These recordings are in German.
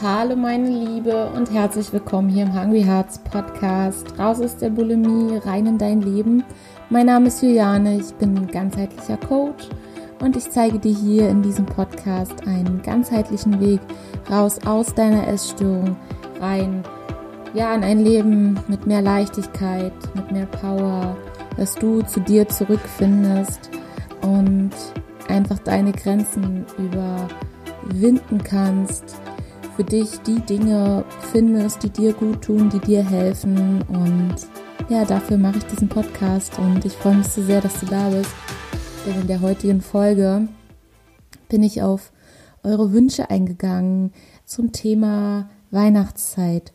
Hallo meine Liebe und herzlich willkommen hier im Hungry Hearts Podcast. Raus aus der Bulimie, rein in dein Leben. Mein Name ist Juliane, ich bin ganzheitlicher Coach und ich zeige dir hier in diesem Podcast einen ganzheitlichen Weg raus aus deiner Essstörung, rein ja in ein Leben mit mehr Leichtigkeit, mit mehr Power, dass du zu dir zurückfindest und einfach deine Grenzen überwinden kannst, für dich die Dinge findest, die dir gut tun, die dir helfen und ja, dafür mache ich diesen Podcast und ich freue mich so sehr, dass du da bist. Denn in der heutigen Folge bin ich auf eure Wünsche eingegangen zum Thema Weihnachtszeit.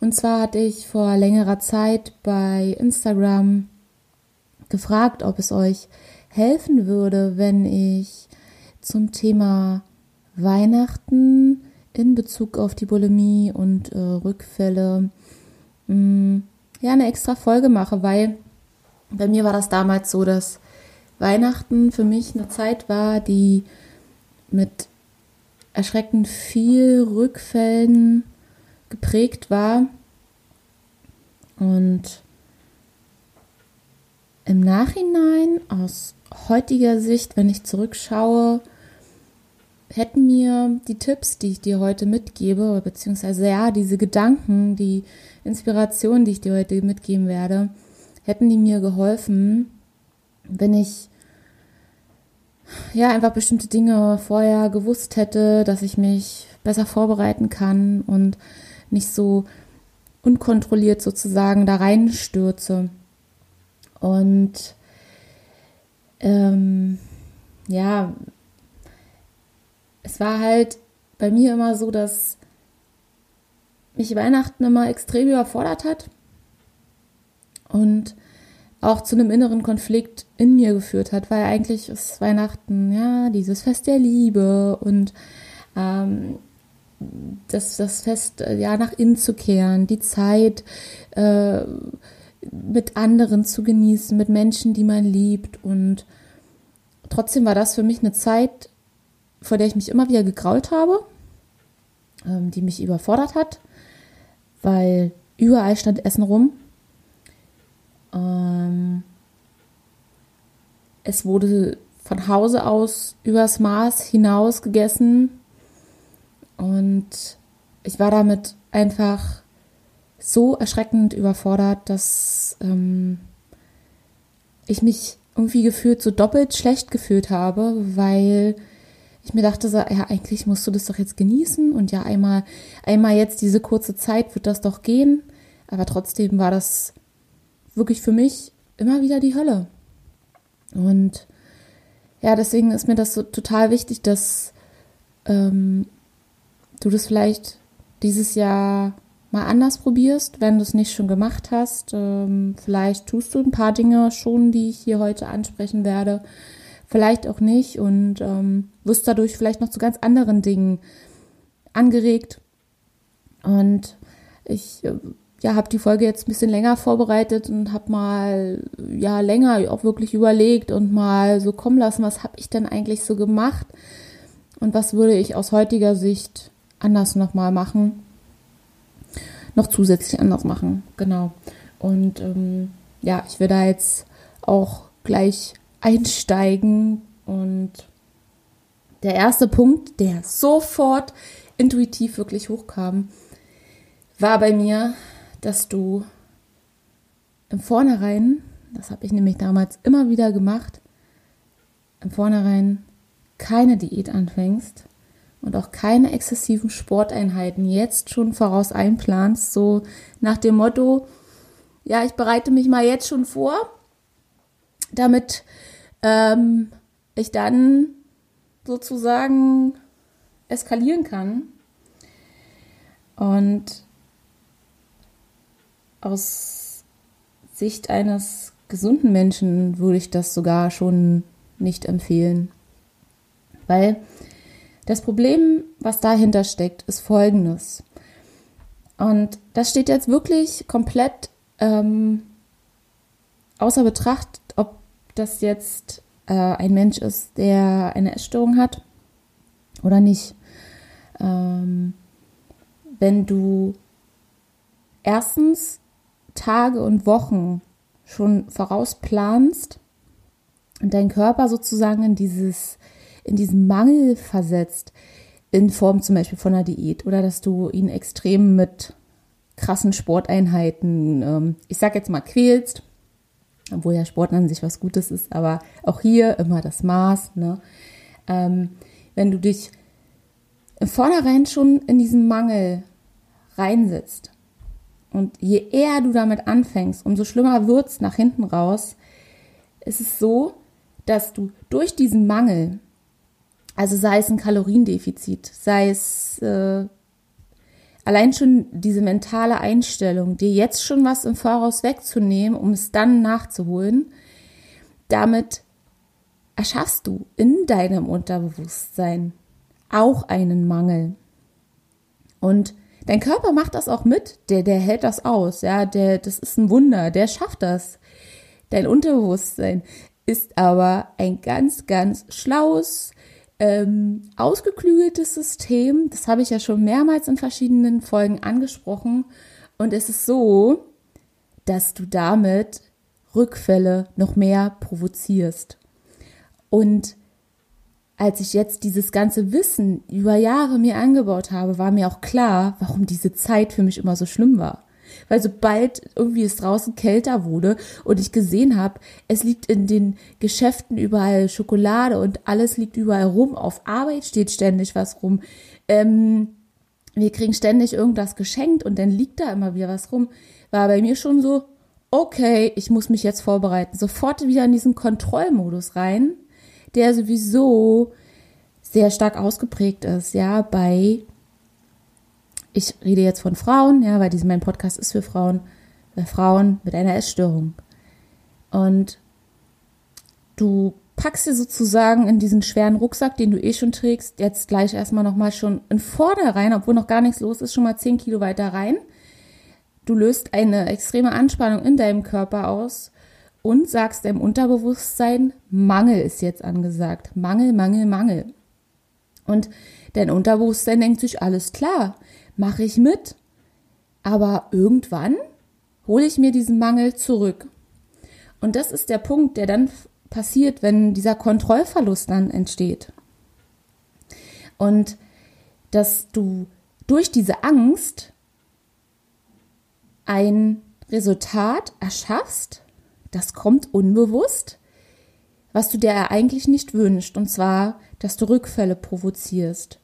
Und zwar hatte ich vor längerer Zeit bei Instagram gefragt, ob es euch helfen würde, wenn ich zum Thema Weihnachten in Bezug auf die Bulimie und äh, Rückfälle mh, mm, ja eine extra Folge mache, weil bei mir war das damals so, dass Weihnachten für mich eine Zeit war, die mit erschreckend viel Rückfällen geprägt war. Und im Nachhinein aus heutiger Sicht, wenn ich zurückschaue, hätten mir die Tipps, die ich dir heute mitgebe, beziehungsweise ja, diese Gedanken, die Inspiration, die ich dir heute mitgeben werde, hätten die mir geholfen, wenn ich ja einfach bestimmte Dinge vorher gewusst hätte, dass ich mich besser vorbereiten kann und nicht so unkontrolliert sozusagen da reinstürze. Und ähm, ja, es war halt bei mir immer so, dass mich Weihnachten immer extrem überfordert hat und auch zu einem inneren Konflikt in mir geführt hat, weil eigentlich ist Weihnachten ja dieses Fest der Liebe und ähm, das, das Fest ja nach innen zu kehren, die Zeit äh, mit anderen zu genießen, mit Menschen, die man liebt und trotzdem war das für mich eine Zeit, vor der ich mich immer wieder gegrault habe, ähm, die mich überfordert hat, weil überall stand Essen rum. Ähm, es wurde von Hause aus übers Maß hinaus gegessen und ich war damit einfach so erschreckend überfordert, dass ähm, ich mich irgendwie gefühlt so doppelt schlecht gefühlt habe, weil ich mir dachte so, ja, eigentlich musst du das doch jetzt genießen und ja, einmal, einmal jetzt diese kurze Zeit wird das doch gehen. Aber trotzdem war das wirklich für mich immer wieder die Hölle. Und ja, deswegen ist mir das so total wichtig, dass ähm, du das vielleicht dieses Jahr mal anders probierst, wenn du es nicht schon gemacht hast. Ähm, vielleicht tust du ein paar Dinge schon, die ich hier heute ansprechen werde vielleicht auch nicht und ähm, wirst dadurch vielleicht noch zu ganz anderen Dingen angeregt. Und ich äh, ja, habe die Folge jetzt ein bisschen länger vorbereitet und habe mal ja länger auch wirklich überlegt und mal so kommen lassen, was habe ich denn eigentlich so gemacht und was würde ich aus heutiger Sicht anders nochmal machen, noch zusätzlich anders machen, genau. Und ähm, ja, ich werde da jetzt auch gleich einsteigen. Und der erste Punkt, der sofort intuitiv wirklich hochkam, war bei mir, dass du im Vornherein, das habe ich nämlich damals immer wieder gemacht, im Vornherein keine Diät anfängst und auch keine exzessiven Sporteinheiten jetzt schon voraus einplanst, so nach dem Motto, ja, ich bereite mich mal jetzt schon vor, damit ähm, ich dann sozusagen eskalieren kann. Und aus Sicht eines gesunden Menschen würde ich das sogar schon nicht empfehlen. Weil das Problem, was dahinter steckt, ist folgendes. Und das steht jetzt wirklich komplett ähm, außer Betracht, ob das jetzt äh, ein Mensch ist, der eine Essstörung hat oder nicht. Ähm, wenn du erstens Tage und Wochen schon vorausplanst und deinen Körper sozusagen in dieses, in diesen Mangel versetzt, in Form zum Beispiel von einer Diät oder dass du ihn extrem mit krassen Sporteinheiten, ähm, ich sag jetzt mal, quälst, obwohl ja Sport an sich was Gutes ist, aber auch hier immer das Maß, ne? Ähm, wenn du dich im Vornherein schon in diesen Mangel reinsetzt und je eher du damit anfängst, umso schlimmer wird es nach hinten raus, ist es so, dass du durch diesen Mangel, also sei es ein Kaloriendefizit, sei es äh, allein schon diese mentale Einstellung, dir jetzt schon was im Voraus wegzunehmen, um es dann nachzuholen, damit erschaffst du in deinem Unterbewusstsein auch einen Mangel. Und dein Körper macht das auch mit, der, der hält das aus, ja, der, das ist ein Wunder, der schafft das. Dein Unterbewusstsein ist aber ein ganz, ganz schlaues, ähm, ausgeklügeltes System. Das habe ich ja schon mehrmals in verschiedenen Folgen angesprochen. Und es ist so, dass du damit Rückfälle noch mehr provozierst. Und als ich jetzt dieses ganze Wissen über Jahre mir angebaut habe, war mir auch klar, warum diese Zeit für mich immer so schlimm war. Weil sobald irgendwie es draußen kälter wurde und ich gesehen habe, es liegt in den Geschäften überall Schokolade und alles liegt überall rum, auf Arbeit steht ständig was rum, ähm, wir kriegen ständig irgendwas geschenkt und dann liegt da immer wieder was rum, war bei mir schon so, okay, ich muss mich jetzt vorbereiten. Sofort wieder in diesen Kontrollmodus rein, der sowieso sehr stark ausgeprägt ist, ja, bei ich rede jetzt von Frauen, ja, weil mein Podcast ist für Frauen, bei Frauen mit einer Essstörung. Und du packst dir sozusagen in diesen schweren Rucksack, den du eh schon trägst, jetzt gleich erstmal nochmal schon in Vorderrein, obwohl noch gar nichts los ist, schon mal 10 Kilo weiter rein. Du löst eine extreme Anspannung in deinem Körper aus und sagst deinem Unterbewusstsein, Mangel ist jetzt angesagt. Mangel, Mangel, Mangel. Und dein Unterbewusstsein denkt sich, alles klar, mache ich mit, aber irgendwann hole ich mir diesen Mangel zurück. Und das ist der Punkt, der dann passiert, wenn dieser Kontrollverlust dann entsteht. Und dass du durch diese Angst ein Resultat erschaffst, das kommt unbewusst, was du dir eigentlich nicht wünschst, und zwar, dass du Rückfälle provozierst,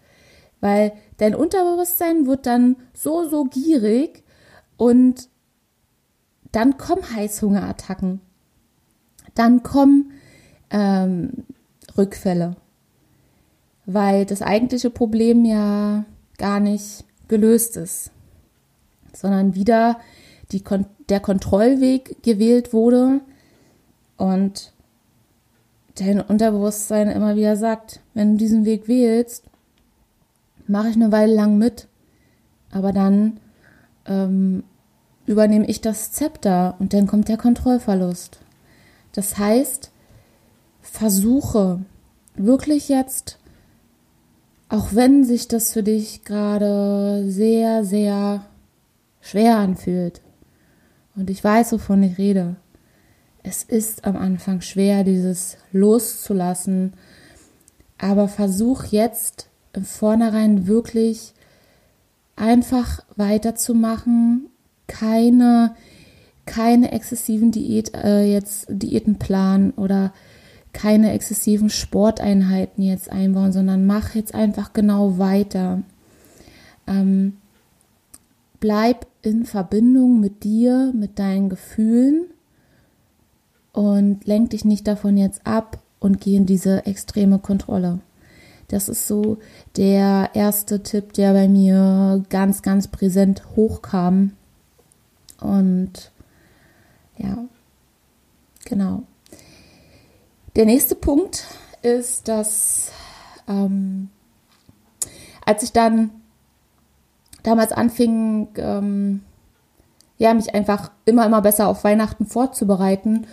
weil dein Unterbewusstsein wird dann so, so gierig und dann kommen Heißhungerattacken. Dann kommen ähm, Rückfälle, weil das eigentliche Problem ja gar nicht gelöst ist, sondern wieder die, der Kontrollweg gewählt wurde und dein Unterbewusstsein immer wieder sagt, wenn du diesen Weg wählst, mache ich eine Weile lang mit, aber dann ähm, übernehme ich das Zepter und dann kommt der Kontrollverlust. Das heißt, versuche wirklich jetzt, auch wenn sich das für dich gerade sehr, sehr schwer anfühlt, und ich weiß, wovon ich rede, es ist am Anfang schwer, dieses loszulassen, aber versuch jetzt im Vornherein wirklich einfach weiterzumachen, keine, keine exzessiven Diät, äh, jetzt Diäten planen oder keine exzessiven Sporteinheiten jetzt einbauen, sondern mach jetzt einfach genau weiter. Ähm, bleib in Verbindung mit dir, mit deinen Gefühlen und lenk dich nicht davon jetzt ab und geh in diese extreme Kontrolle. Das ist so der erste Tipp, der bei mir ganz, ganz präsent hochkam. Und ja, genau. Der nächste Punkt ist, dass ähm, als ich dann damals anfing, ähm, ja, mich einfach immer, immer besser auf Weihnachten vorzubereiten,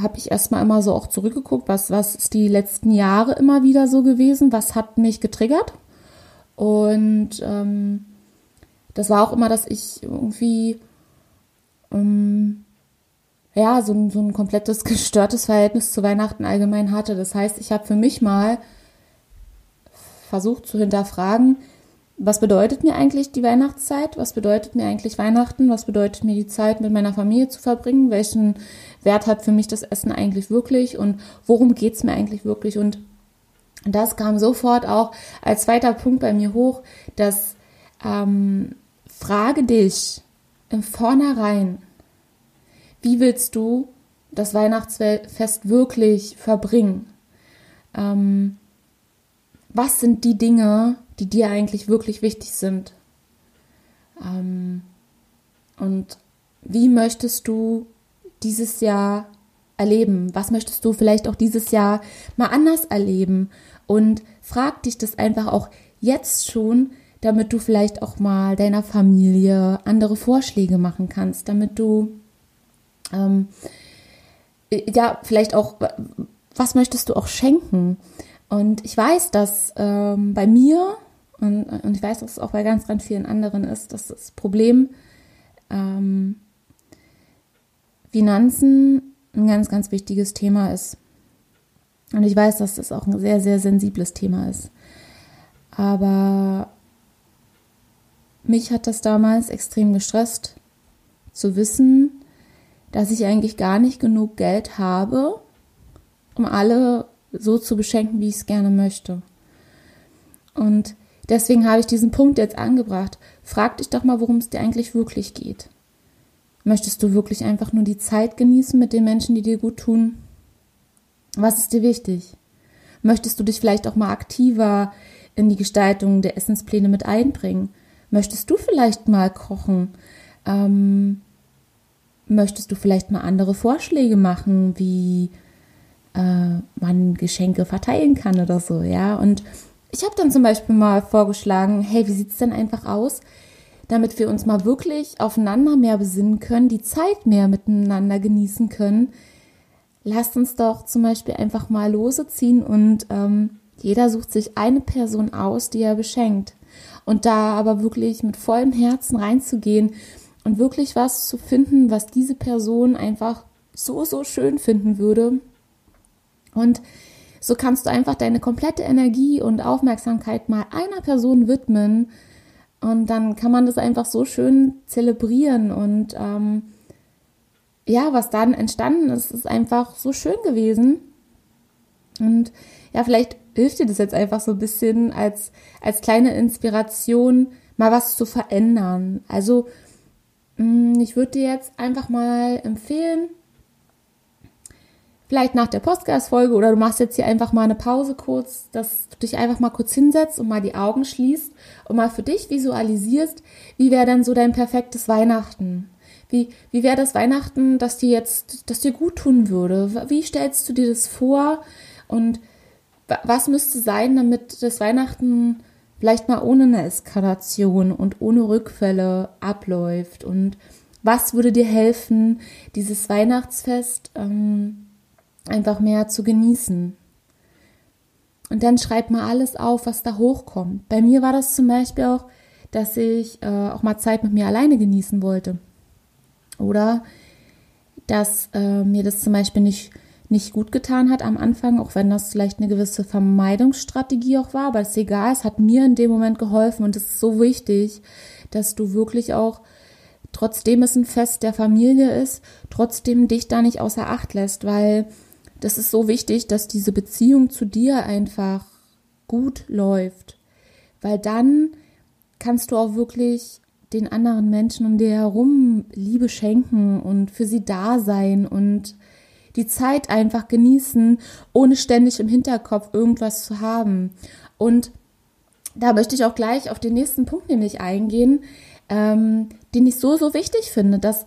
habe ich erstmal immer so auch zurückgeguckt, was, was ist die letzten Jahre immer wieder so gewesen, was hat mich getriggert. Und ähm, das war auch immer, dass ich irgendwie ähm, ja, so so ein komplettes gestörtes Verhältnis zu Weihnachten allgemein hatte. Das heißt, ich habe für mich mal versucht zu hinterfragen, was bedeutet mir eigentlich die Weihnachtszeit? Was bedeutet mir eigentlich Weihnachten? Was bedeutet mir die Zeit mit meiner Familie zu verbringen? Welchen Wert hat für mich das Essen eigentlich wirklich? Und worum geht es mir eigentlich wirklich? Und das kam sofort auch als zweiter Punkt bei mir hoch, dass ähm, frage dich im Vornherein, wie willst du das Weihnachtsfest wirklich verbringen? Ähm, was sind die Dinge, die dir eigentlich wirklich wichtig sind? Ähm, und wie möchtest du dieses Jahr erleben? Was möchtest du vielleicht auch dieses Jahr mal anders erleben? Und frag dich das einfach auch jetzt schon, damit du vielleicht auch mal deiner Familie andere Vorschläge machen kannst, damit du ähm, ja vielleicht auch, was möchtest du auch schenken? Und ich weiß, dass ähm, bei mir und, und, ich weiß, dass es auch bei ganz, ganz vielen anderen ist, dass das Problem ähm, Finanzen ein ganz, ganz wichtiges Thema ist. Und ich weiß, dass das auch ein sehr, sehr sensibles Thema ist. Aber mich hat das damals extrem gestresst, zu wissen, dass ich eigentlich gar nicht genug Geld habe, um alle so zu beschenken, wie ich es gerne möchte. Und deswegen habe ich diesen Punkt jetzt angebracht. Frag dich doch mal, worum es dir eigentlich wirklich geht. Möchtest du wirklich einfach nur die Zeit genießen mit den Menschen, die dir gut tun? Was ist dir wichtig? Möchtest du dich vielleicht auch mal aktiver in die Gestaltung der Essenspläne mit einbringen? Möchtest du vielleicht mal kochen? Ähm, möchtest du vielleicht mal andere Vorschläge machen, wie äh, man Geschenke verteilen kann oder so, ja? Und ich habe dann zum Beispiel mal vorgeschlagen, hey, wie sieht es denn einfach aus, damit wir uns mal wirklich aufeinander mehr besinnen können, die Zeit mehr miteinander genießen können. Lasst uns doch zum Beispiel einfach mal lose ziehen und ähm, jeder sucht sich eine Person aus, die er beschenkt. Und da aber wirklich mit vollem Herzen reinzugehen und wirklich was zu finden, was diese Person einfach so, so schön finden würde. Und so kannst du einfach deine komplette Energie und Aufmerksamkeit mal einer Person widmen. Und dann kann man das einfach so schön zelebrieren. Und ähm, ja, was dann entstanden ist, ist einfach so schön gewesen. Und ja, vielleicht hilft dir das jetzt einfach so ein bisschen als, als kleine Inspiration, mal was zu verändern. Also, mm, ich würde dir jetzt einfach mal empfehlen, vielleicht nach der Podcast-Folge oder du machst jetzt hier einfach mal eine Pause kurz, dass du dich einfach mal kurz hinsetzt und mal die Augen schließt und mal für dich visualisierst, wie wäre denn so dein perfektes Weihnachten? Wie, wie wäre das Weihnachten, das dir jetzt, das dir gut tun würde? Wie stellst du dir das vor? Und was müsste sein, damit das Weihnachten vielleicht mal ohne eine Eskalation und ohne Rückfälle abläuft? Und was würde dir helfen, dieses Weihnachtsfest ähm, einfach mehr zu genießen. Und dann schreib mal alles auf, was da hochkommt. Bei mir war das zum Beispiel auch, dass ich äh, auch mal Zeit mit mir alleine genießen wollte. Oder dass äh, mir das zum Beispiel nicht, nicht gut getan hat am Anfang, auch wenn das vielleicht eine gewisse Vermeidungsstrategie auch war, aber es ist egal, es hat mir in dem Moment geholfen und es ist so wichtig, dass du wirklich auch trotzdem es ein Fest der Familie ist, trotzdem dich da nicht außer Acht lässt, weil das ist so wichtig, dass diese Beziehung zu dir einfach gut läuft, weil dann kannst du auch wirklich den anderen Menschen um dir herum Liebe schenken und für sie da sein und die Zeit einfach genießen, ohne ständig im Hinterkopf irgendwas zu haben. Und da möchte ich auch gleich auf den nächsten Punkt nämlich eingehen, ähm, den ich so, so wichtig finde, dass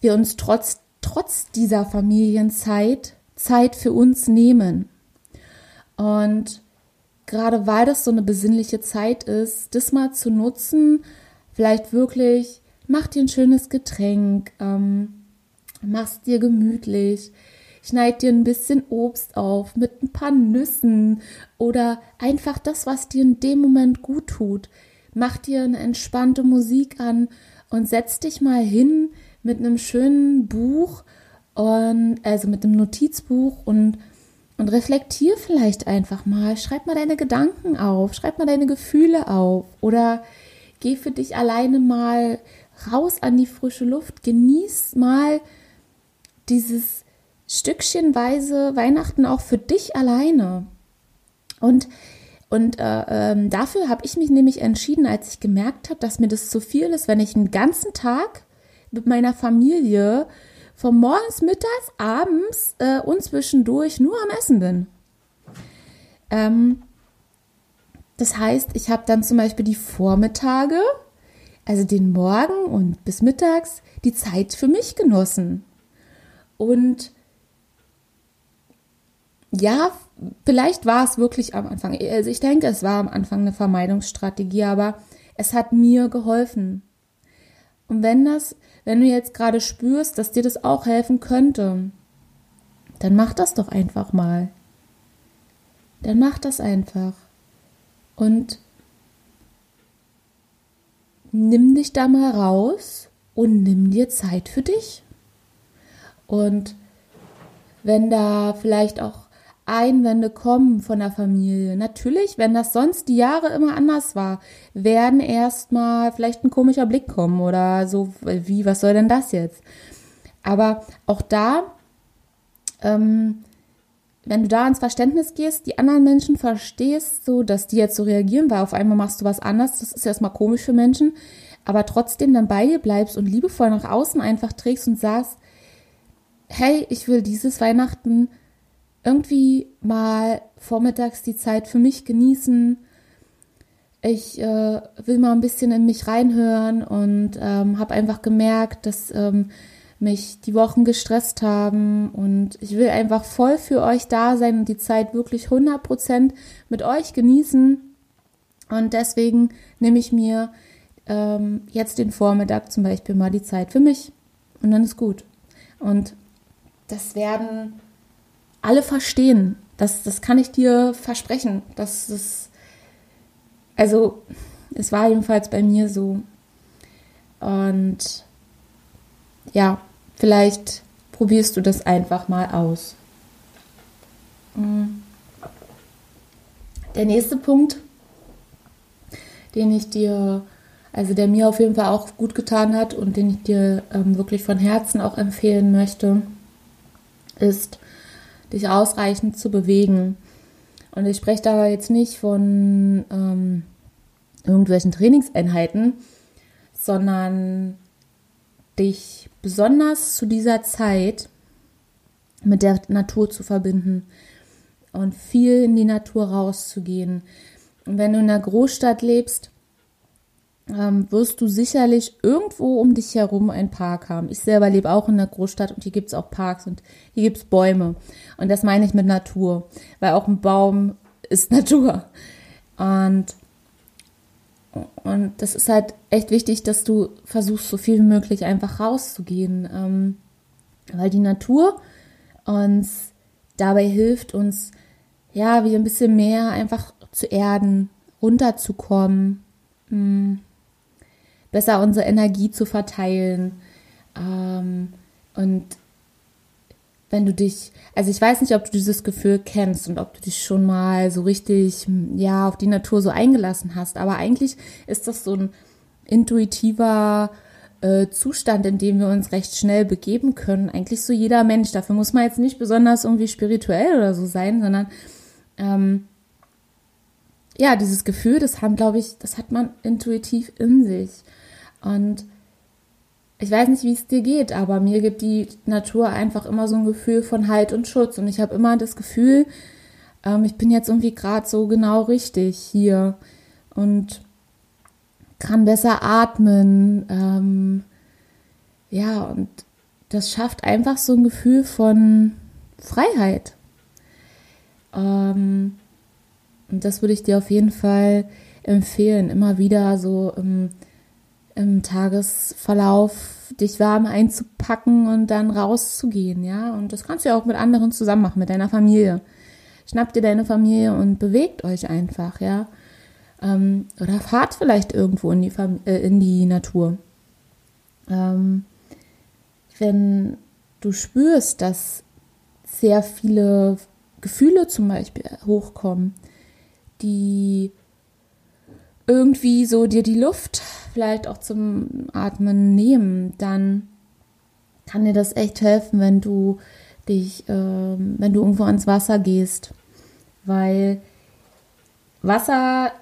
wir uns trotz, trotz dieser Familienzeit Zeit für uns nehmen. Und gerade weil das so eine besinnliche Zeit ist, das mal zu nutzen, vielleicht wirklich, mach dir ein schönes Getränk, ähm, mach's dir gemütlich, schneid dir ein bisschen Obst auf mit ein paar Nüssen oder einfach das, was dir in dem Moment gut tut. mach dir eine entspannte Musik an und setz dich mal hin mit einem schönen Buch und also mit einem Notizbuch und und reflektier vielleicht einfach mal, schreib mal deine Gedanken auf, schreib mal deine Gefühle auf. Oder geh für dich alleine mal raus an die frische Luft, genieß mal dieses Stückchenweise Weihnachten auch für dich alleine. Und und äh, äh, dafür habe ich mich nämlich entschieden, als ich gemerkt habe, dass mir das zu viel ist, wenn ich einen ganzen Tag mit meiner Familie von morgens, mittags, abends äh, und zwischendurch nur am Essen bin. Ähm, das heißt, ich habe dann zum Beispiel die Vormittage, also den Morgen und bis mittags, die Zeit für mich genossen. Und ja, vielleicht war es wirklich am Anfang, also ich denke, es war am Anfang eine Vermeidungsstrategie, aber es hat mir geholfen. Und wenn das, wenn du jetzt gerade spürst, dass dir das auch helfen könnte, dann mach das doch einfach mal. Dann mach das einfach. Und nimm dich da mal raus und nimm dir Zeit für dich. Und wenn da vielleicht auch Einwände kommen von der Familie. Natürlich, wenn das sonst die Jahre immer anders war, werden erstmal vielleicht ein komischer Blick kommen oder so, wie, was soll denn das jetzt? Aber auch da, ähm, wenn du da ans Verständnis gehst, die anderen Menschen verstehst, so dass die jetzt so reagieren, weil auf einmal machst du was anderes, das ist erstmal komisch für Menschen, aber trotzdem dann bei dir bleibst und liebevoll nach außen einfach trägst und sagst, hey, ich will dieses Weihnachten irgendwie mal vormittags die Zeit für mich genießen. Ich äh, will mal ein bisschen in mich reinhören und ähm, habe einfach gemerkt, dass ähm, mich die Wochen gestresst haben und ich will einfach voll für euch da sein und die Zeit wirklich 100% mit euch genießen. Und deswegen nehme ich mir ähm, jetzt den Vormittag zum Beispiel mal die Zeit für mich und dann ist gut. Und das werden alle verstehen. Das, das kann ich dir versprechen. Das ist, also, es war jedenfalls bei mir so. Und ja, vielleicht probierst du das einfach mal aus. Mm. Der nächste Punkt, den ich dir, also der mir auf jeden Fall auch gut getan hat und den ich dir ähm, wirklich von Herzen auch empfehlen möchte, ist, dich ausreichend zu bewegen. Und ich spreche da jetzt nicht von ähm, irgendwelchen Trainingseinheiten, sondern dich besonders zu dieser Zeit mit der Natur zu verbinden und viel in die Natur rauszugehen. Und wenn du in einer Großstadt lebst, ähm, wirst du sicherlich irgendwo um dich herum einen Park haben. Ich selber lebe auch in einer Großstadt und hier gibt es auch Parks und hier gibt es Bäume. Und das meine ich mit Natur, weil auch ein Baum ist Natur. Und, und das ist halt echt wichtig, dass du versuchst, so viel wie möglich einfach rauszugehen, ähm, weil die Natur uns dabei hilft, uns ja wie ein bisschen mehr einfach zu erden, runterzukommen. Mh mm besser unsere Energie zu verteilen. Ähm, und wenn du dich, also ich weiß nicht, ob du dieses Gefühl kennst und ob du dich schon mal so richtig, ja, auf die Natur so eingelassen hast, aber eigentlich ist das so ein intuitiver äh, Zustand, in dem wir uns recht schnell begeben können. Eigentlich so jeder Mensch. Dafür muss man jetzt nicht besonders irgendwie spirituell oder so sein, sondern ähm, ja, dieses Gefühl, das haben, glaube ich, das hat man intuitiv in sich. Und ich weiß nicht, wie es dir geht, aber mir gibt die Natur einfach immer so ein Gefühl von Halt und Schutz. Und ich habe immer das Gefühl, ähm, ich bin jetzt irgendwie gerade so genau richtig hier und kann besser atmen. Ähm, ja, und das schafft einfach so ein Gefühl von Freiheit. Ähm, und das würde ich dir auf jeden Fall empfehlen, immer wieder so im im Tagesverlauf dich warm einzupacken und dann rauszugehen, ja. Und das kannst du ja auch mit anderen zusammen machen, mit deiner Familie. Schnappt dir deine Familie und bewegt euch einfach, ja. Ähm, oder fahrt vielleicht irgendwo in die, Fam äh, in die Natur. Ähm, wenn du spürst, dass sehr viele Gefühle zum Beispiel hochkommen, die irgendwie so dir die Luft vielleicht auch zum Atmen nehmen, dann kann dir das echt helfen, wenn du dich, äh, wenn du irgendwo ans Wasser gehst, weil Wasser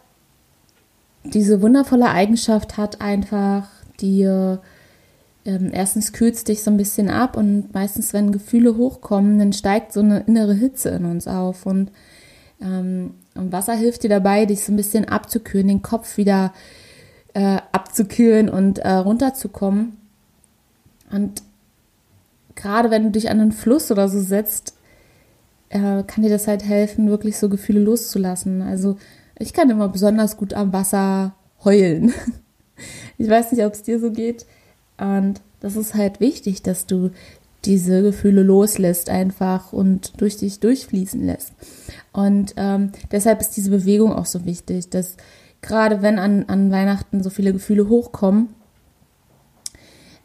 diese wundervolle Eigenschaft hat einfach, dir ähm, erstens kühlt es dich so ein bisschen ab und meistens, wenn Gefühle hochkommen, dann steigt so eine innere Hitze in uns auf und, ähm, und Wasser hilft dir dabei, dich so ein bisschen abzukühlen, den Kopf wieder äh, abzukühlen und äh, runterzukommen. Und gerade wenn du dich an einen Fluss oder so setzt, äh, kann dir das halt helfen, wirklich so Gefühle loszulassen. Also ich kann immer besonders gut am Wasser heulen. Ich weiß nicht, ob es dir so geht. Und das ist halt wichtig, dass du diese Gefühle loslässt einfach und durch dich durchfließen lässt. Und ähm, deshalb ist diese Bewegung auch so wichtig, dass gerade wenn an, an Weihnachten so viele Gefühle hochkommen,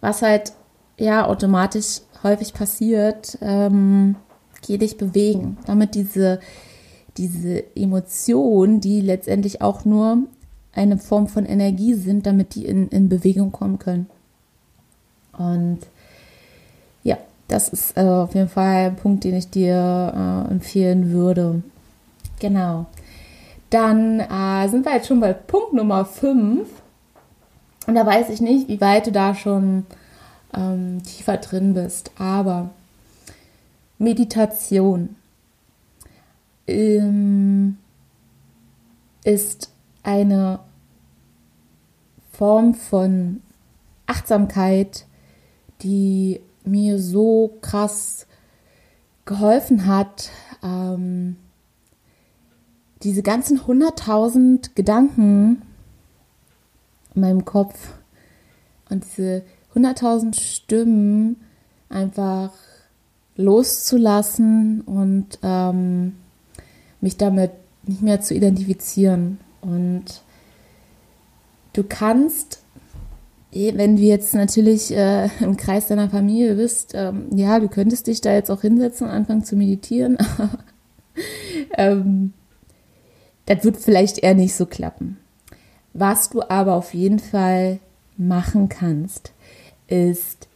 was halt ja automatisch häufig passiert, ähm, geh dich bewegen, damit diese, diese Emotionen, die letztendlich auch nur eine Form von Energie sind, damit die in, in Bewegung kommen können. Und das ist äh, auf jeden Fall ein Punkt, den ich dir äh, empfehlen würde. Genau. Dann äh, sind wir jetzt schon bei Punkt Nummer 5. Und da weiß ich nicht, wie weit du da schon ähm, tiefer drin bist. Aber Meditation ähm, ist eine Form von Achtsamkeit, die mir so krass geholfen hat, ähm, diese ganzen hunderttausend Gedanken in meinem Kopf und diese hunderttausend Stimmen einfach loszulassen und ähm, mich damit nicht mehr zu identifizieren. Und du kannst wenn du jetzt natürlich äh, im Kreis deiner Familie bist, ähm, ja, du könntest dich da jetzt auch hinsetzen und anfangen zu meditieren. ähm, das wird vielleicht eher nicht so klappen. Was du aber auf jeden Fall machen kannst, ist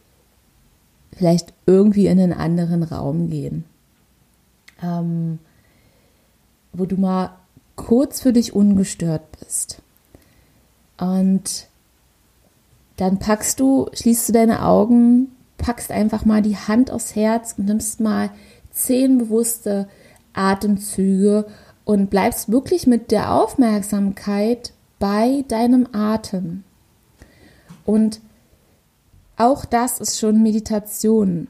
vielleicht irgendwie in einen anderen Raum gehen, ähm, wo du mal kurz für dich ungestört bist. Und dann packst du, schließt du deine Augen, packst einfach mal die Hand aufs Herz und nimmst mal zehn bewusste Atemzüge und bleibst wirklich mit der Aufmerksamkeit bei deinem Atem. Und auch das ist schon Meditation.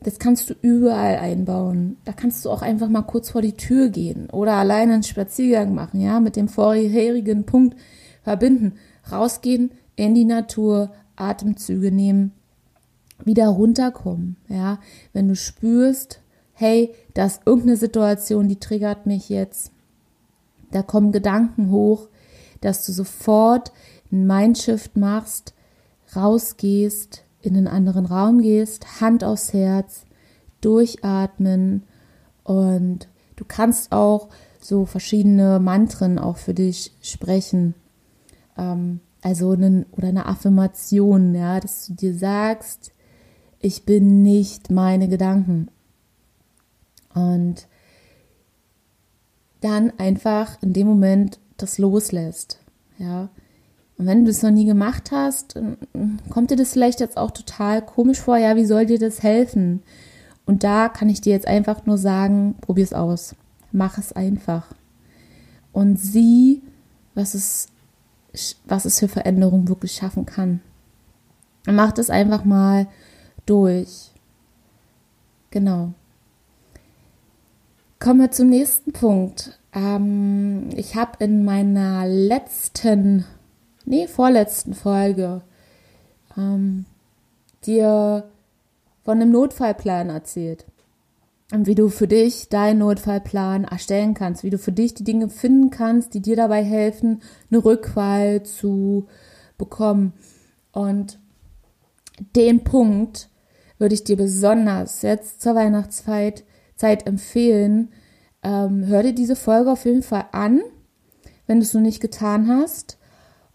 Das kannst du überall einbauen. Da kannst du auch einfach mal kurz vor die Tür gehen oder alleine einen Spaziergang machen, ja, mit dem vorherigen Punkt verbinden. Rausgehen, in die Natur, Atemzüge nehmen, wieder runterkommen. Ja, wenn du spürst, hey, da ist irgendeine Situation, die triggert mich jetzt. Da kommen Gedanken hoch, dass du sofort ein Mindshift machst, rausgehst, in einen anderen Raum gehst, Hand aufs Herz, durchatmen und du kannst auch so verschiedene Mantren auch für dich sprechen. Ähm, also einen, oder eine Affirmation, ja, dass du dir sagst, ich bin nicht meine Gedanken. Und dann einfach in dem Moment das loslässt, ja. Und wenn du das noch nie gemacht hast, kommt dir das vielleicht jetzt auch total komisch vor, ja, wie soll dir das helfen? Und da kann ich dir jetzt einfach nur sagen, probier es aus. Mach es einfach. Und sieh, was es was es für Veränderungen wirklich schaffen kann. Mach das einfach mal durch. Genau. Kommen wir zum nächsten Punkt. Ähm, ich habe in meiner letzten, nee, vorletzten Folge ähm, dir von einem Notfallplan erzählt. Wie du für dich deinen Notfallplan erstellen kannst, wie du für dich die Dinge finden kannst, die dir dabei helfen, eine Rückwahl zu bekommen. Und den Punkt würde ich dir besonders jetzt zur Weihnachtszeit Zeit empfehlen. Ähm, hör dir diese Folge auf jeden Fall an, wenn du es noch nicht getan hast.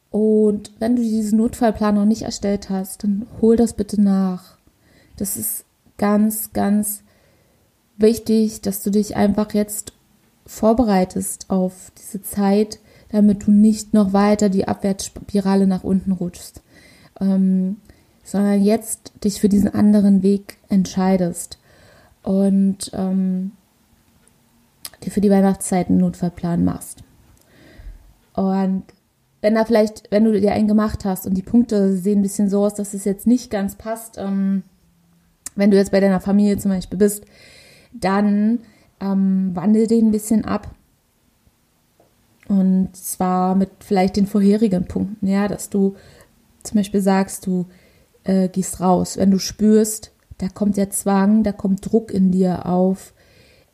Und wenn du diesen Notfallplan noch nicht erstellt hast, dann hol das bitte nach. Das ist ganz, ganz wichtig, dass du dich einfach jetzt vorbereitest auf diese Zeit, damit du nicht noch weiter die Abwärtsspirale nach unten rutschst, ähm, sondern jetzt dich für diesen anderen Weg entscheidest und ähm, dir für die Weihnachtszeit einen Notfallplan machst. Und wenn da vielleicht, wenn du dir einen gemacht hast und die Punkte sehen ein bisschen so aus, dass es jetzt nicht ganz passt, ähm, wenn du jetzt bei deiner Familie zum Beispiel bist, dann ähm, wandel den ein bisschen ab. Und zwar mit vielleicht den vorherigen Punkten, ja, dass du zum Beispiel sagst, du äh, gehst raus. Wenn du spürst, da kommt der Zwang, da kommt Druck in dir auf,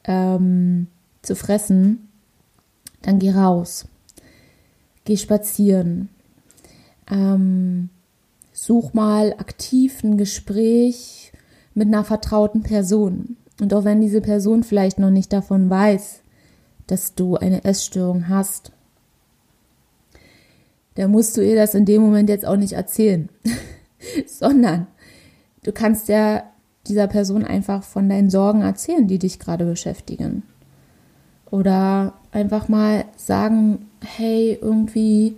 ähm, zu fressen, dann geh raus. Geh spazieren. Ähm, such mal aktiv ein Gespräch mit einer vertrauten Person. Und auch wenn diese Person vielleicht noch nicht davon weiß, dass du eine Essstörung hast, dann musst du ihr das in dem Moment jetzt auch nicht erzählen, sondern du kannst ja dieser Person einfach von deinen Sorgen erzählen, die dich gerade beschäftigen. Oder einfach mal sagen, hey, irgendwie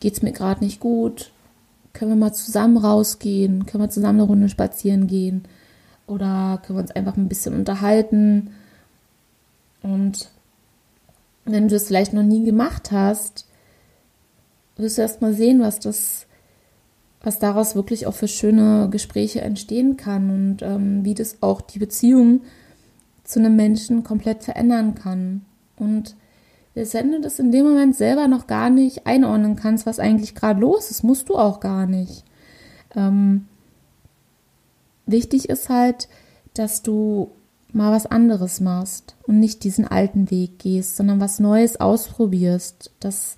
geht es mir gerade nicht gut. Können wir mal zusammen rausgehen? Können wir zusammen eine Runde spazieren gehen? Oder können wir uns einfach ein bisschen unterhalten? Und wenn du es vielleicht noch nie gemacht hast, wirst du erst mal sehen, was das, was daraus wirklich auch für schöne Gespräche entstehen kann und ähm, wie das auch die Beziehung zu einem Menschen komplett verändern kann. Und wenn du das in dem Moment selber noch gar nicht einordnen kannst, was eigentlich gerade los ist, musst du auch gar nicht. Ähm, wichtig ist halt, dass du mal was anderes machst und nicht diesen alten Weg gehst, sondern was Neues ausprobierst. Das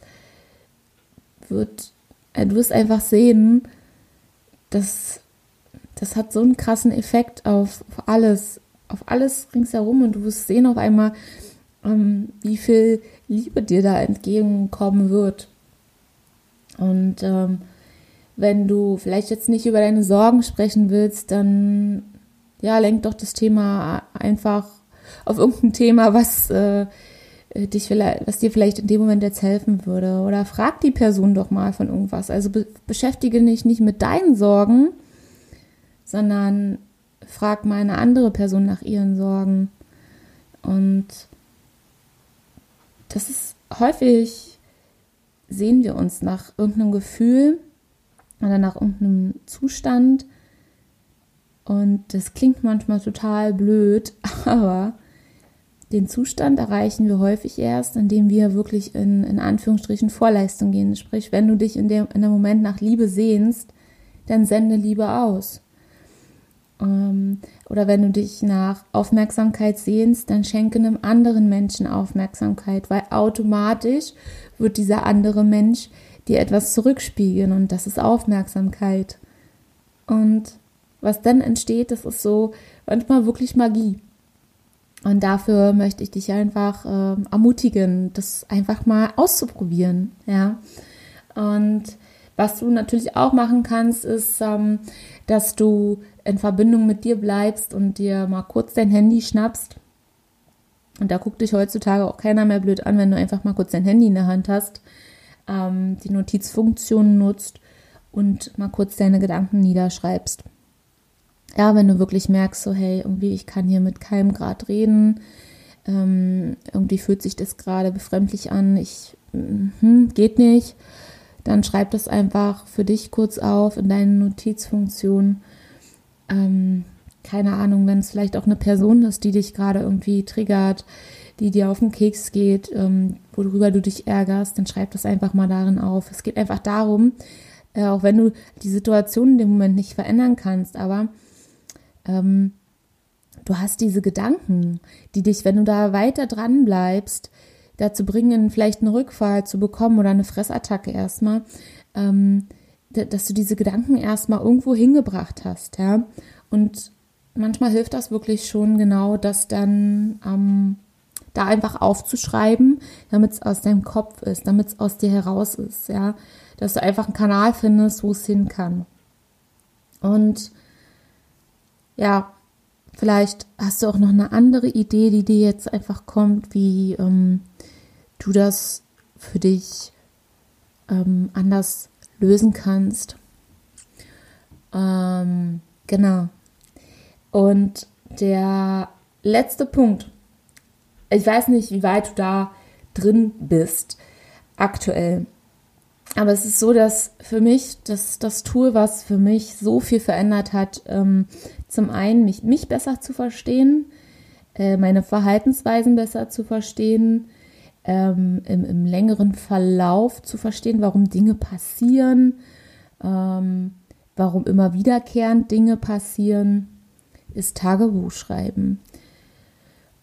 wird, äh, du wirst einfach sehen, dass das hat so einen krassen Effekt auf, auf alles, auf alles ringsherum und du wirst sehen auf einmal, ähm, wie viel Liebe dir da entgegenkommen wird. Und ähm, wenn du vielleicht jetzt nicht über deine Sorgen sprechen willst, dann ja, lenk doch das Thema einfach auf irgendein Thema, was äh, dich vielleicht, was dir vielleicht in dem Moment jetzt helfen würde. Oder frag die Person doch mal von irgendwas. Also be beschäftige dich nicht mit deinen Sorgen, sondern frag mal eine andere Person nach ihren Sorgen. Und das ist häufig sehen wir uns nach irgendeinem Gefühl oder nach irgendeinem Zustand. Und das klingt manchmal total blöd, aber den Zustand erreichen wir häufig erst, indem wir wirklich in, in Anführungsstrichen Vorleistung gehen. Sprich, wenn du dich in dem, in dem Moment nach Liebe sehnst, dann sende Liebe aus. Ähm, oder wenn du dich nach Aufmerksamkeit sehnst, dann schenke einem anderen Menschen Aufmerksamkeit, weil automatisch wird dieser andere Mensch dir etwas zurückspiegeln und das ist Aufmerksamkeit. Und was dann entsteht, das ist so manchmal wirklich Magie. Und dafür möchte ich dich einfach äh, ermutigen, das einfach mal auszuprobieren, ja. Und was du natürlich auch machen kannst, ist, ähm, dass du in Verbindung mit dir bleibst und dir mal kurz dein Handy schnappst. Und da guckt dich heutzutage auch keiner mehr blöd an, wenn du einfach mal kurz dein Handy in der Hand hast ähm, die Notizfunktion nutzt und mal kurz deine Gedanken niederschreibst. Ja, wenn du wirklich merkst, so hey, irgendwie ich kann hier mit keinem Grad reden, ähm, irgendwie fühlt sich das gerade befremdlich an, ich hm, geht nicht, dann schreib das einfach für dich kurz auf in deine Notizfunktion. Ähm, keine Ahnung, wenn es vielleicht auch eine Person ist, die dich gerade irgendwie triggert, die dir auf den Keks geht, ähm, worüber du dich ärgerst, dann schreib das einfach mal darin auf. Es geht einfach darum, äh, auch wenn du die Situation in dem Moment nicht verändern kannst, aber ähm, du hast diese Gedanken, die dich, wenn du da weiter dran bleibst, dazu bringen, vielleicht einen Rückfall zu bekommen oder eine Fressattacke erstmal, ähm, dass du diese Gedanken erstmal irgendwo hingebracht hast, ja. Und manchmal hilft das wirklich schon genau, das dann ähm, da einfach aufzuschreiben, damit es aus deinem Kopf ist, damit es aus dir heraus ist, ja. Dass du einfach einen Kanal findest, wo es hin kann. Und ja, vielleicht hast du auch noch eine andere Idee, die dir jetzt einfach kommt, wie ähm, du das für dich ähm, anders lösen kannst. Ähm, genau. Und der letzte Punkt, ich weiß nicht, wie weit du da drin bist aktuell. Aber es ist so, dass für mich das, das Tool, was für mich so viel verändert hat, ähm, zum einen mich, mich besser zu verstehen, äh, meine Verhaltensweisen besser zu verstehen, ähm, im, im, längeren Verlauf zu verstehen, warum Dinge passieren, ähm, warum immer wiederkehrend Dinge passieren, ist Tagebuch schreiben.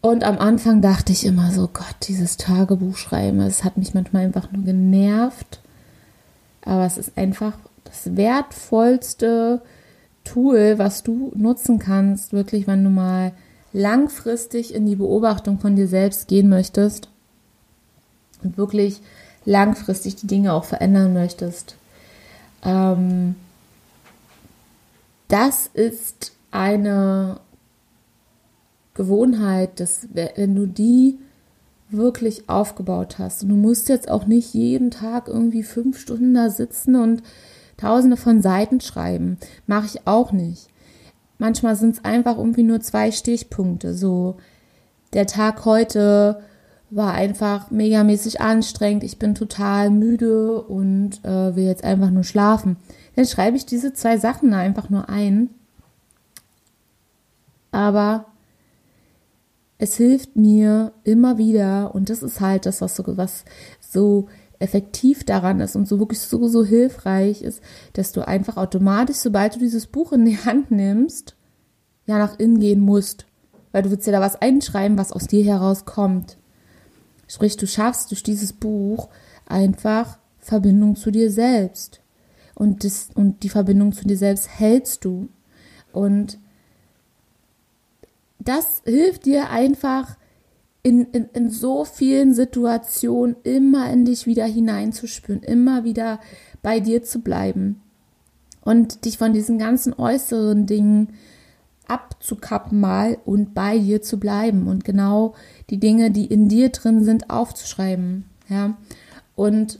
Und am Anfang dachte ich immer so, Gott, dieses Tagebuch schreiben, es hat mich manchmal einfach nur genervt. Aber es ist einfach das wertvollste Tool, was du nutzen kannst, wirklich, wenn du mal langfristig in die Beobachtung von dir selbst gehen möchtest und wirklich langfristig die Dinge auch verändern möchtest. Ähm, das ist eine Gewohnheit, dass wenn du die wirklich aufgebaut hast und du musst jetzt auch nicht jeden Tag irgendwie fünf Stunden da sitzen und tausende von Seiten schreiben, mache ich auch nicht. Manchmal sind es einfach irgendwie nur zwei Stichpunkte, so der Tag heute war einfach megamäßig anstrengend, ich bin total müde und äh, will jetzt einfach nur schlafen. Dann schreibe ich diese zwei Sachen einfach nur ein. Aber es hilft mir immer wieder, und das ist halt das, was so, was so effektiv daran ist und so wirklich so, so hilfreich ist, dass du einfach automatisch, sobald du dieses Buch in die Hand nimmst, ja nach innen gehen musst. Weil du willst ja da was einschreiben, was aus dir herauskommt. Sprich, du schaffst durch dieses Buch einfach Verbindung zu dir selbst. Und, das, und die Verbindung zu dir selbst hältst du. Und das hilft dir einfach in, in, in so vielen Situationen immer in dich wieder hineinzuspüren, immer wieder bei dir zu bleiben und dich von diesen ganzen äußeren Dingen abzukappen mal und bei dir zu bleiben und genau die Dinge, die in dir drin sind, aufzuschreiben. Ja. Und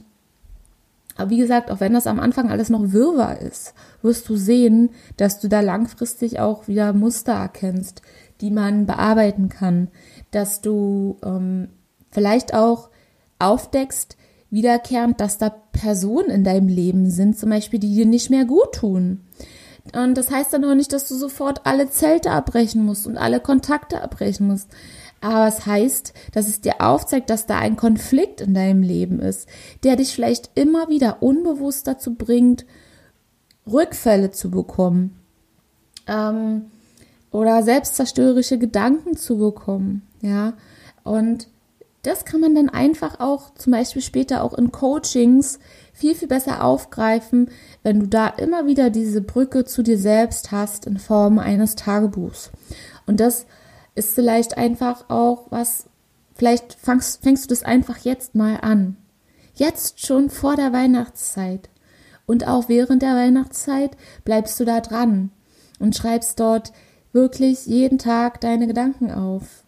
aber wie gesagt, auch wenn das am Anfang alles noch Wirrwarr ist, wirst du sehen, dass du da langfristig auch wieder Muster erkennst, die man bearbeiten kann, dass du ähm, vielleicht auch aufdeckst, wiederkehrend, dass da Personen in deinem Leben sind, zum Beispiel, die dir nicht mehr gut tun. Und das heißt dann auch nicht, dass du sofort alle Zelte abbrechen musst und alle Kontakte abbrechen musst. Aber es heißt, dass es dir aufzeigt, dass da ein Konflikt in deinem Leben ist, der dich vielleicht immer wieder unbewusst dazu bringt, Rückfälle zu bekommen ähm, oder selbstzerstörerische Gedanken zu bekommen. Ja, und das kann man dann einfach auch zum Beispiel später auch in Coachings viel, viel besser aufgreifen, wenn du da immer wieder diese Brücke zu dir selbst hast in Form eines Tagebuchs. Und das ist vielleicht einfach auch was, vielleicht fängst, fängst du das einfach jetzt mal an. Jetzt schon vor der Weihnachtszeit. Und auch während der Weihnachtszeit bleibst du da dran und schreibst dort wirklich jeden Tag deine Gedanken auf.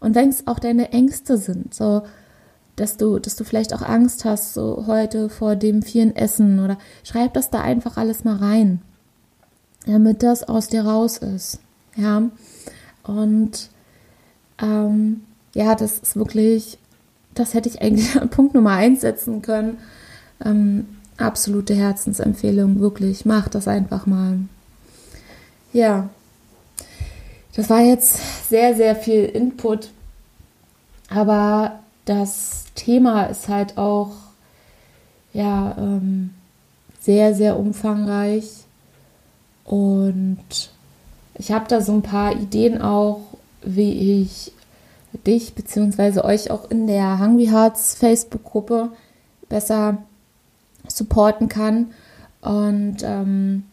Und wenn es auch deine Ängste sind, so dass du, dass du vielleicht auch Angst hast, so heute vor dem vielen Essen oder schreib das da einfach alles mal rein, damit das aus dir raus ist. Ja. Und ähm, ja, das ist wirklich, das hätte ich eigentlich Punkt Nummer eins setzen können. Ähm, absolute Herzensempfehlung, wirklich, mach das einfach mal. Ja, das war jetzt sehr, sehr viel Input, aber das Thema ist halt auch ja ähm, sehr, sehr umfangreich und Ich habe da so ein paar Ideen auch, wie ich dich bzw. euch auch in der Hungry Hearts Facebook-Gruppe besser supporten kann. Und ähm,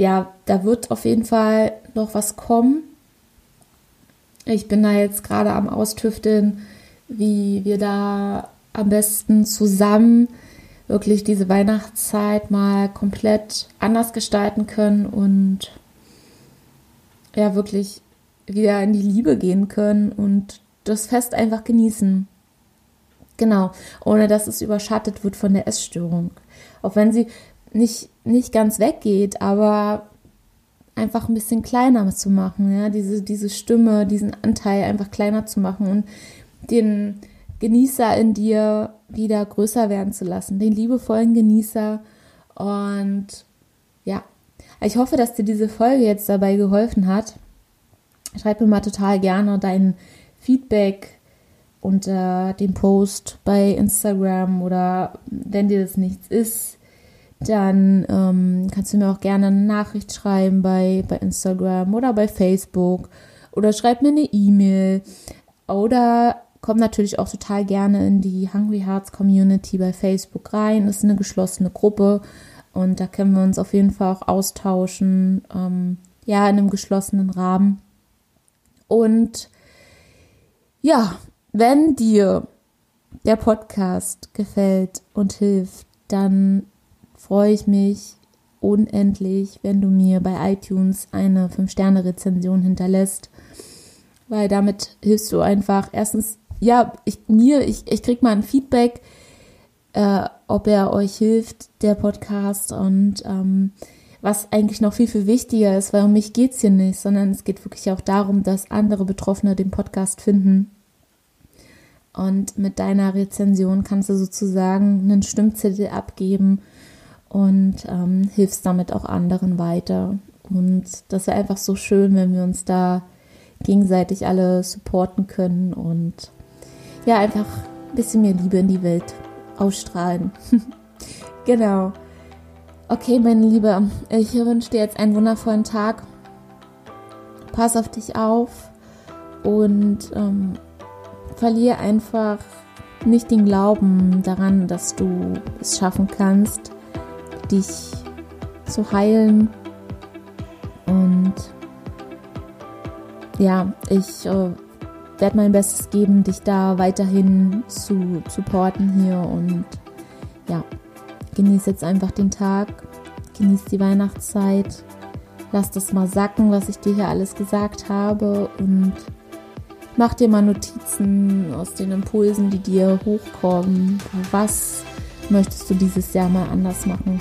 ja, da wird auf jeden Fall noch was kommen. Ich bin da jetzt gerade am Austüfteln, wie wir da am besten zusammen wirklich diese Weihnachtszeit mal komplett anders gestalten können und ja, wirklich wieder in die Liebe gehen können und das Fest einfach genießen. Genau, ohne dass es überschattet wird von der Essstörung. Auch wenn sie nicht, nicht ganz weggeht, aber einfach ein bisschen kleiner zu machen, ja, diese, diese Stimme, diesen Anteil einfach kleiner zu machen und den Genießer in dir wieder größer werden zu lassen, den liebevollen Genießer. Und ja, ich hoffe, dass dir diese Folge jetzt dabei geholfen hat. Schreib mir mal total gerne dein Feedback unter dem Post bei Instagram oder wenn dir das nichts ist, dann ähm, kannst du mir auch gerne eine Nachricht schreiben bei, bei Instagram oder bei Facebook oder schreib mir eine E-Mail oder komm natürlich auch total gerne in die Hungry Hearts Community bei Facebook rein. Das ist eine geschlossene Gruppe und da können wir uns auf jeden Fall auch austauschen, ähm, ja, in einem geschlossenen Rahmen. Und ja, wenn dir der Podcast gefällt und hilft, dann freue ich mich unendlich, wenn du mir bei iTunes eine 5-Sterne-Rezension hinterlässt, weil damit hilfst du einfach erstens, ja, ich, mir, ich, ich krieg mal ein Feedback, äh, ob er euch hilft, der Podcast und ähm, was eigentlich noch viel, viel wichtiger ist, weil um mich geht es hier nicht, sondern es geht wirklich auch darum, dass andere Betroffene den Podcast finden. Und mit deiner Rezension kannst du sozusagen einen Stimmzettel abgeben und ähm, hilfst damit auch anderen weiter. Und das wäre einfach so schön, wenn wir uns da gegenseitig alle supporten können und ja, einfach ein bisschen mehr Liebe in die Welt ausstrahlen. genau. Okay, meine Liebe, ich wünsche dir jetzt einen wundervollen Tag. Pass auf dich auf und ähm, verliere einfach nicht den Glauben daran, dass du es schaffen kannst, dich zu heilen. Und ja, ich äh, werde mein Bestes geben, dich da weiterhin zu supporten hier und ja, genieß jetzt einfach den Tag, genieß die Weihnachtszeit, lass das mal sacken, was ich dir hier alles gesagt habe und mach dir mal Notizen aus den Impulsen, die dir hochkommen. Was möchtest du dieses Jahr mal anders machen?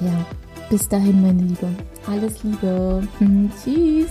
Ja, bis dahin, meine Liebe. Alles Liebe. Tschüss.